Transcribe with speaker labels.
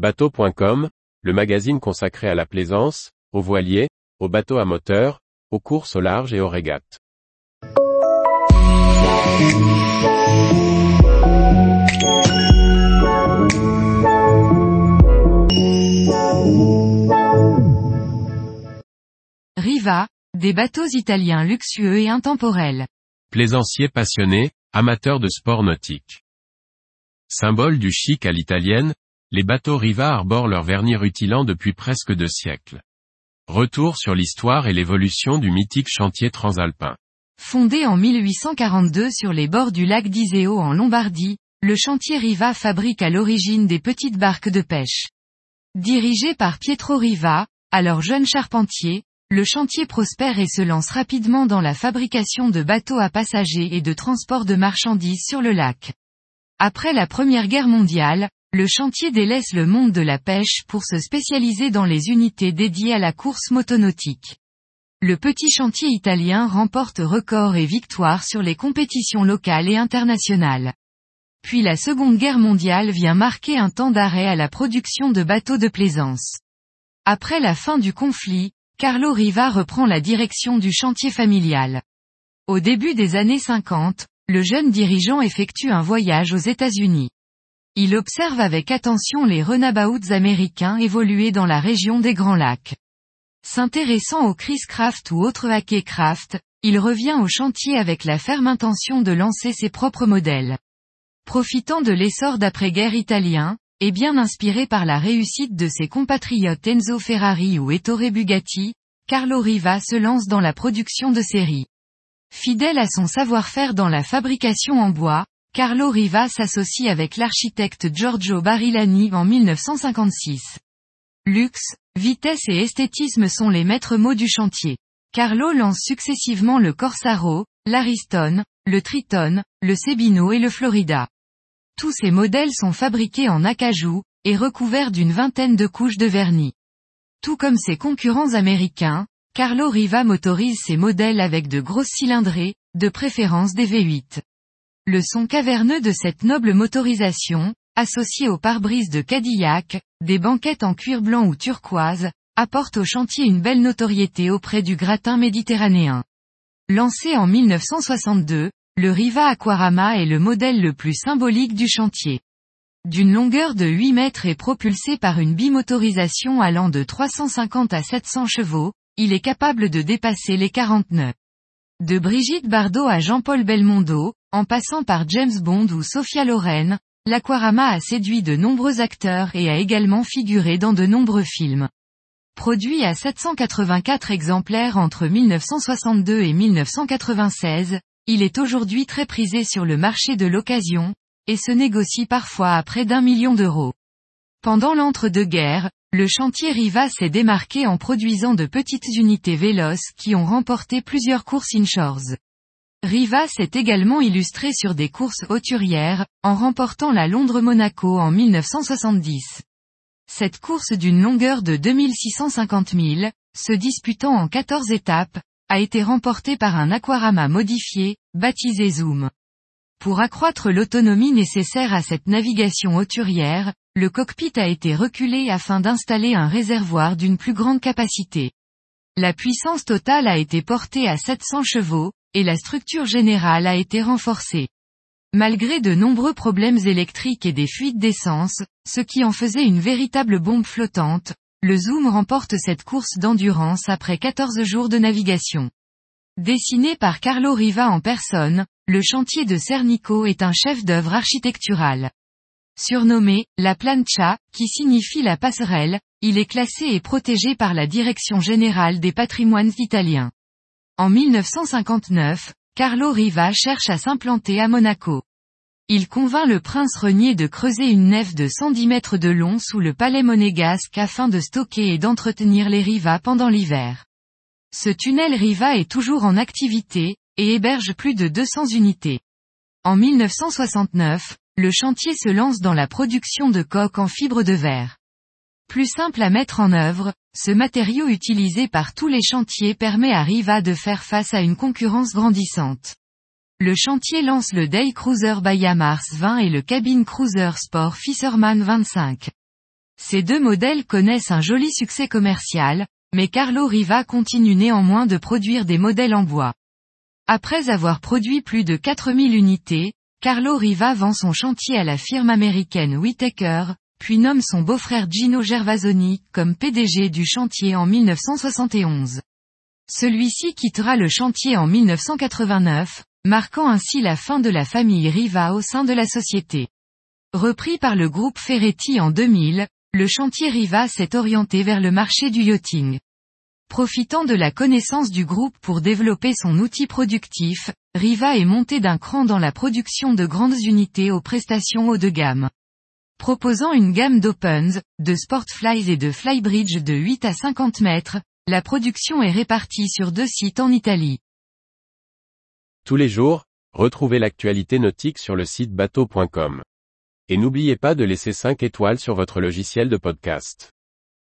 Speaker 1: Bateau.com, le magazine consacré à la plaisance, aux voiliers, aux bateaux à moteur, aux courses au large et aux régates.
Speaker 2: Riva, des bateaux italiens luxueux et intemporels.
Speaker 1: Plaisanciers passionnés, amateurs de sport nautique. Symbole du chic à l'italienne, les bateaux Riva arborent leur vernis rutilant depuis presque deux siècles. Retour sur l'histoire et l'évolution du mythique chantier transalpin.
Speaker 2: Fondé en 1842 sur les bords du lac d'Iseo en Lombardie, le chantier Riva fabrique à l'origine des petites barques de pêche. Dirigé par Pietro Riva, alors jeune charpentier, le chantier prospère et se lance rapidement dans la fabrication de bateaux à passagers et de transport de marchandises sur le lac. Après la Première Guerre mondiale, le chantier délaisse le monde de la pêche pour se spécialiser dans les unités dédiées à la course motonautique. Le petit chantier italien remporte records et victoires sur les compétitions locales et internationales. Puis la Seconde Guerre mondiale vient marquer un temps d'arrêt à la production de bateaux de plaisance. Après la fin du conflit, Carlo Riva reprend la direction du chantier familial. Au début des années 50, le jeune dirigeant effectue un voyage aux États-Unis. Il observe avec attention les renabouts américains évoluer dans la région des Grands Lacs. S'intéressant au Craft ou autres Craft, il revient au chantier avec la ferme intention de lancer ses propres modèles. Profitant de l'essor d'après-guerre italien, et bien inspiré par la réussite de ses compatriotes Enzo Ferrari ou Ettore Bugatti, Carlo Riva se lance dans la production de séries. Fidèle à son savoir-faire dans la fabrication en bois, Carlo Riva s'associe avec l'architecte Giorgio Barilani en 1956. Luxe, vitesse et esthétisme sont les maîtres mots du chantier. Carlo lance successivement le Corsaro, l'Ariston, le Triton, le Sebino et le Florida. Tous ces modèles sont fabriqués en acajou, et recouverts d'une vingtaine de couches de vernis. Tout comme ses concurrents américains, Carlo Riva motorise ses modèles avec de grosses cylindrées, de préférence des V8. Le son caverneux de cette noble motorisation, associé au pare-brise de Cadillac, des banquettes en cuir blanc ou turquoise, apporte au chantier une belle notoriété auprès du gratin méditerranéen. Lancé en 1962, le Riva Aquarama est le modèle le plus symbolique du chantier. D'une longueur de 8 mètres et propulsé par une bimotorisation allant de 350 à 700 chevaux, il est capable de dépasser les 40 nœuds. De Brigitte Bardot à Jean-Paul Belmondo, en passant par James Bond ou Sophia Loren, l'Aquarama a séduit de nombreux acteurs et a également figuré dans de nombreux films. Produit à 784 exemplaires entre 1962 et 1996, il est aujourd'hui très prisé sur le marché de l'occasion, et se négocie parfois à près d'un million d'euros. Pendant l'entre-deux-guerres, le chantier Riva s'est démarqué en produisant de petites unités véloces qui ont remporté plusieurs courses inshores. Riva s'est également illustré sur des courses hauturières, en remportant la Londres-Monaco en 1970. Cette course d'une longueur de 2650 000, se disputant en 14 étapes, a été remporté par un aquarama modifié, baptisé Zoom. Pour accroître l'autonomie nécessaire à cette navigation hauturière, le cockpit a été reculé afin d'installer un réservoir d'une plus grande capacité. La puissance totale a été portée à 700 chevaux, et la structure générale a été renforcée. Malgré de nombreux problèmes électriques et des fuites d'essence, ce qui en faisait une véritable bombe flottante, le Zoom remporte cette course d'endurance après 14 jours de navigation. Dessiné par Carlo Riva en personne, le chantier de Cernico est un chef-d'œuvre architectural. Surnommé la plancha, qui signifie la passerelle, il est classé et protégé par la Direction générale des patrimoines italiens. En 1959, Carlo Riva cherche à s'implanter à Monaco. Il convainc le prince Renier de creuser une nef de 110 mètres de long sous le palais monégasque afin de stocker et d'entretenir les rivas pendant l'hiver. Ce tunnel Riva est toujours en activité, et héberge plus de 200 unités. En 1969, le chantier se lance dans la production de coques en fibre de verre. Plus simple à mettre en œuvre, ce matériau utilisé par tous les chantiers permet à Riva de faire face à une concurrence grandissante. Le chantier lance le Day Cruiser Bayamars 20 et le Cabin Cruiser Sport Fisherman 25. Ces deux modèles connaissent un joli succès commercial, mais Carlo Riva continue néanmoins de produire des modèles en bois. Après avoir produit plus de 4000 unités, Carlo Riva vend son chantier à la firme américaine Whittaker, puis nomme son beau-frère Gino Gervasoni comme PDG du chantier en 1971. Celui-ci quittera le chantier en 1989, marquant ainsi la fin de la famille Riva au sein de la société. Repris par le groupe Ferretti en 2000, le chantier Riva s'est orienté vers le marché du yachting. Profitant de la connaissance du groupe pour développer son outil productif, Riva est monté d'un cran dans la production de grandes unités aux prestations haut de gamme. Proposant une gamme d'opens, de sportflies et de flybridge de 8 à 50 mètres, la production est répartie sur deux sites en Italie.
Speaker 1: Tous les jours, retrouvez l'actualité nautique sur le site bateau.com. Et n'oubliez pas de laisser 5 étoiles sur votre logiciel de podcast.